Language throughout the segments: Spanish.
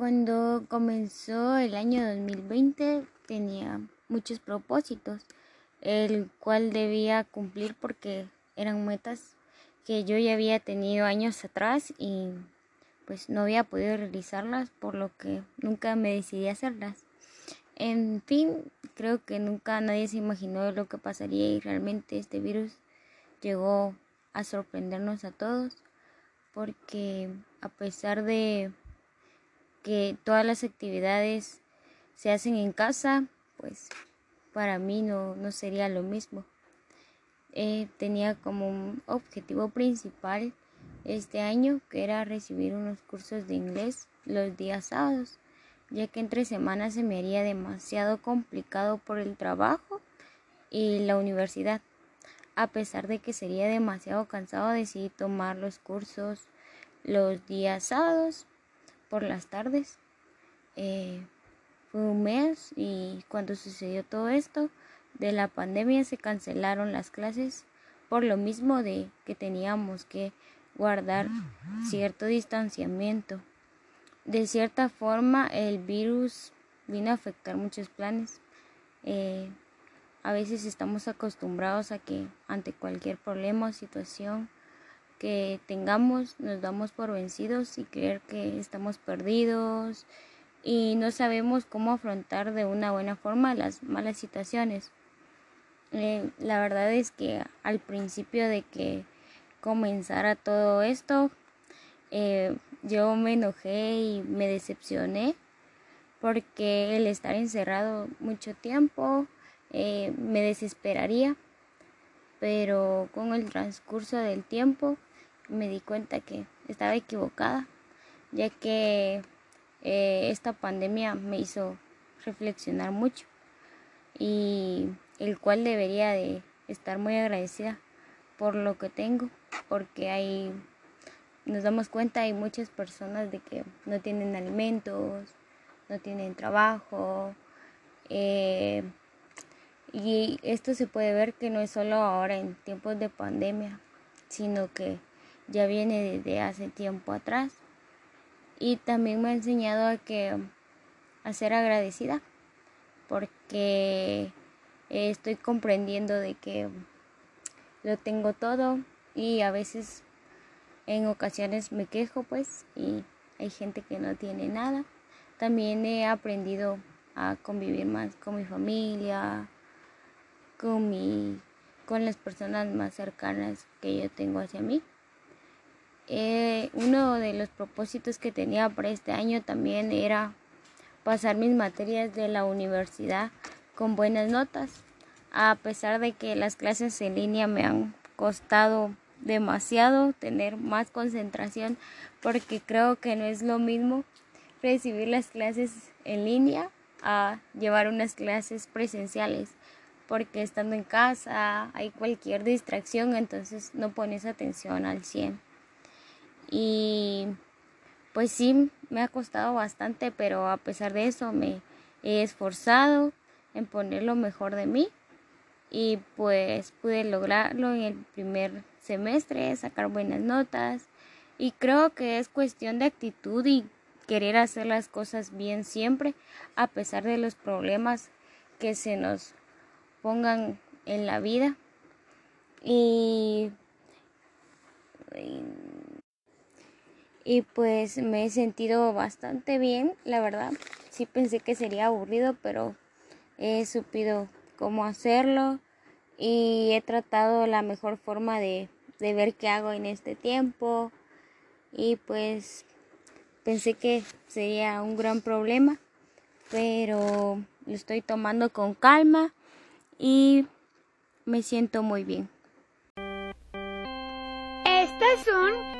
Cuando comenzó el año 2020 tenía muchos propósitos, el cual debía cumplir porque eran metas que yo ya había tenido años atrás y pues no había podido realizarlas, por lo que nunca me decidí a hacerlas. En fin, creo que nunca nadie se imaginó lo que pasaría y realmente este virus llegó a sorprendernos a todos porque a pesar de que todas las actividades se hacen en casa, pues para mí no, no sería lo mismo. Eh, tenía como un objetivo principal este año que era recibir unos cursos de inglés los días sábados, ya que entre semanas se me haría demasiado complicado por el trabajo y la universidad. A pesar de que sería demasiado cansado, decidí tomar los cursos los días sábados por las tardes. Eh, fue un mes y cuando sucedió todo esto de la pandemia se cancelaron las clases por lo mismo de que teníamos que guardar cierto distanciamiento. De cierta forma el virus vino a afectar muchos planes. Eh, a veces estamos acostumbrados a que ante cualquier problema o situación que tengamos nos damos por vencidos y creer que estamos perdidos y no sabemos cómo afrontar de una buena forma las malas situaciones. Eh, la verdad es que al principio de que comenzara todo esto, eh, yo me enojé y me decepcioné porque el estar encerrado mucho tiempo eh, me desesperaría, pero con el transcurso del tiempo me di cuenta que estaba equivocada, ya que eh, esta pandemia me hizo reflexionar mucho y el cual debería de estar muy agradecida por lo que tengo, porque hay nos damos cuenta hay muchas personas de que no tienen alimentos, no tienen trabajo, eh, y esto se puede ver que no es solo ahora en tiempos de pandemia, sino que ya viene desde hace tiempo atrás. Y también me ha enseñado a que a ser agradecida porque estoy comprendiendo de que lo tengo todo y a veces en ocasiones me quejo pues y hay gente que no tiene nada. También he aprendido a convivir más con mi familia, con mi con las personas más cercanas que yo tengo hacia mí. Eh, uno de los propósitos que tenía para este año también era pasar mis materias de la universidad con buenas notas, a pesar de que las clases en línea me han costado demasiado tener más concentración porque creo que no es lo mismo recibir las clases en línea a llevar unas clases presenciales porque estando en casa hay cualquier distracción entonces no pones atención al 100 y pues sí, me ha costado bastante, pero a pesar de eso me he esforzado en poner lo mejor de mí y pues pude lograrlo en el primer semestre, sacar buenas notas y creo que es cuestión de actitud y querer hacer las cosas bien siempre a pesar de los problemas que se nos pongan en la vida. Y pues me he sentido bastante bien, la verdad. Sí pensé que sería aburrido, pero he supido cómo hacerlo y he tratado la mejor forma de, de ver qué hago en este tiempo y pues pensé que sería un gran problema, pero lo estoy tomando con calma y me siento muy bien. Estas son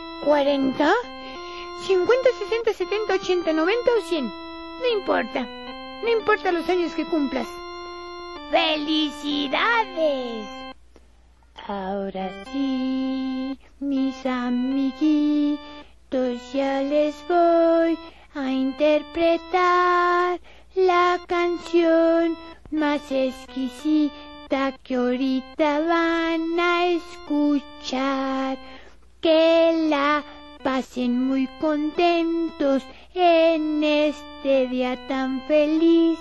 40, 50, 60, 70, 80, 90 o 100. No importa. No importa los años que cumplas. ¡Felicidades! Ahora sí, mis amiguitos, ya les voy a interpretar la canción más exquisita que ahorita van a escuchar. Pasen muy contentos en este día tan feliz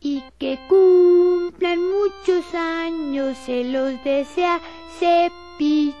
y que cumplan muchos años, se los desea Cepillín.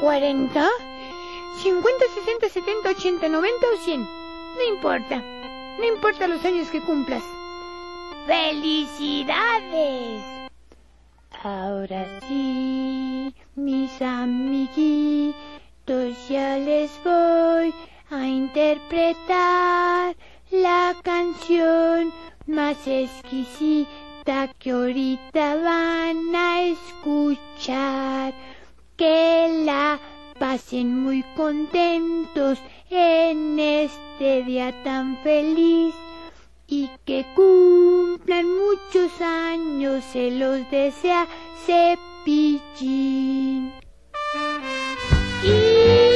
40, 50, 60, 70, 80, 90 o 100. No importa. No importa los años que cumplas. ¡Felicidades! Ahora sí, mis amiguitos, ya les voy a interpretar la canción más exquisita que ahorita van a escuchar que la pasen muy contentos en este día tan feliz y que cumplan muchos años, se los desea Cepillín. Y...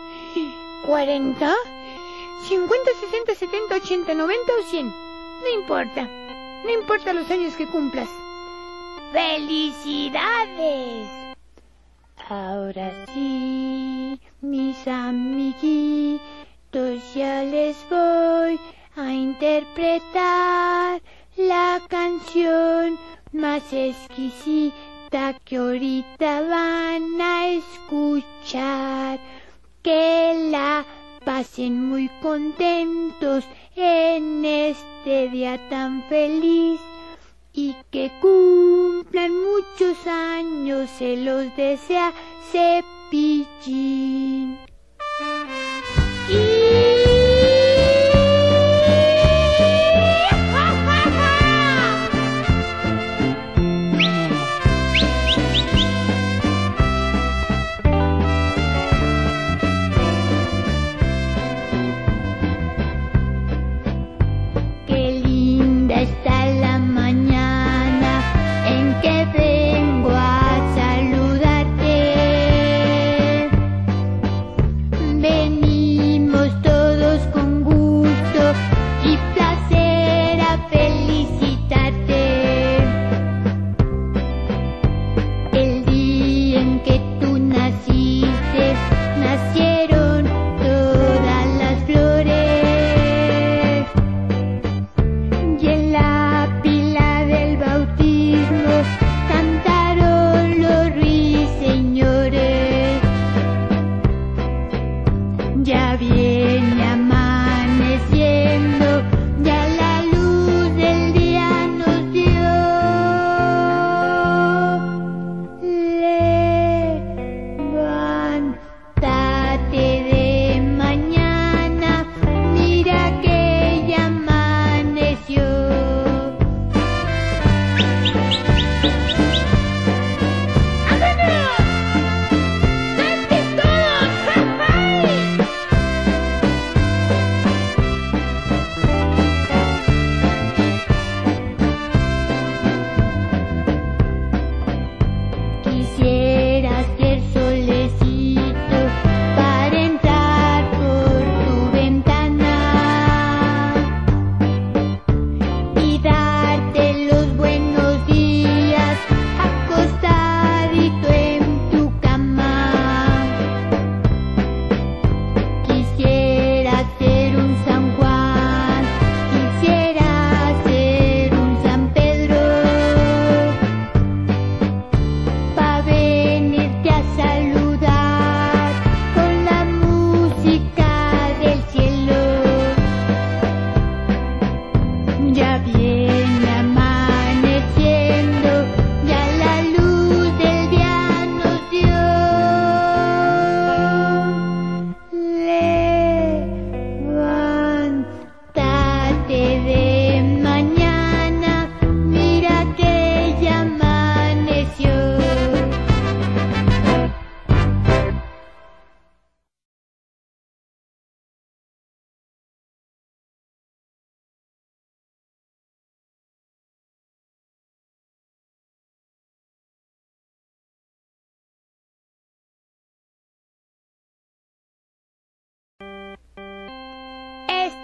¿Cuarenta? ¿Cincuenta, sesenta, setenta, ochenta, noventa o cien? No importa. No importa los años que cumplas. ¡Felicidades! Ahora sí, mis amiguitos, ya les voy a interpretar la canción más exquisita que ahorita van a escuchar. Que la pasen muy contentos en este día tan feliz y que cumplan muchos años, se los desea Cepillín.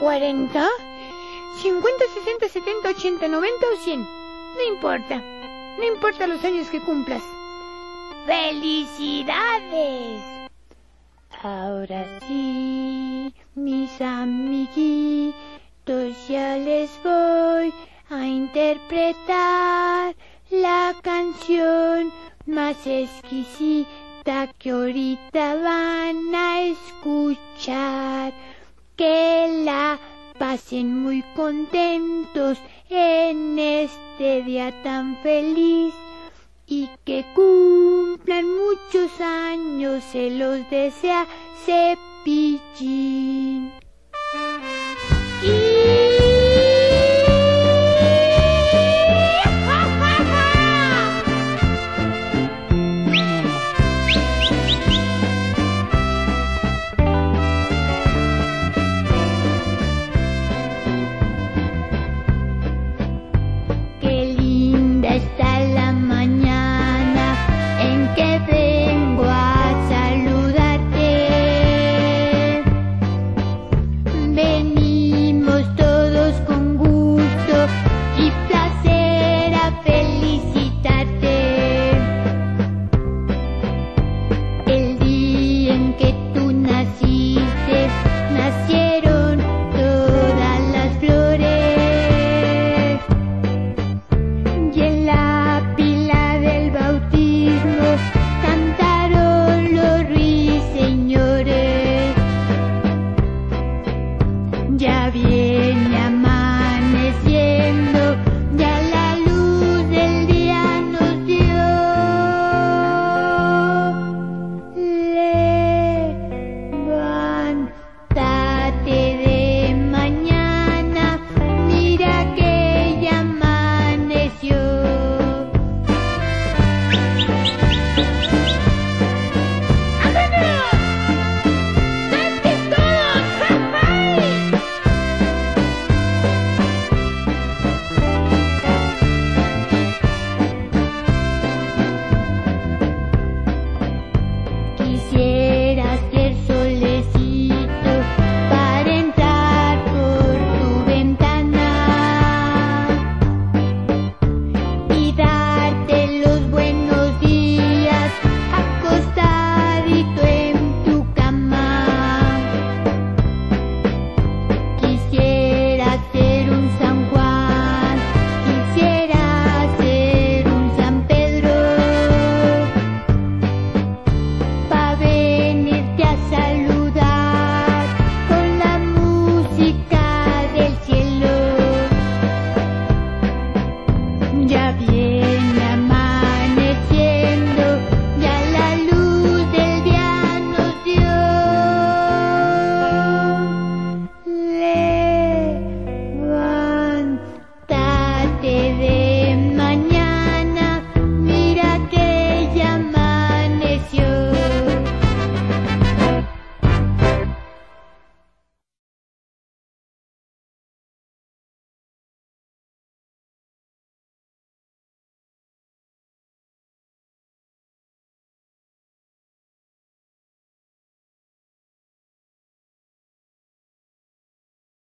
Cuarenta. Cincuenta, sesenta, setenta, ochenta, noventa o cien. No importa. No importa los años que cumplas. ¡Felicidades! Ahora sí, mis amiguitos, ya les voy a interpretar la canción más exquisita que ahorita van a escuchar. Que la pasen muy contentos en este día tan feliz y que cumplan muchos años, se los desea Cepillín. ya Yeah.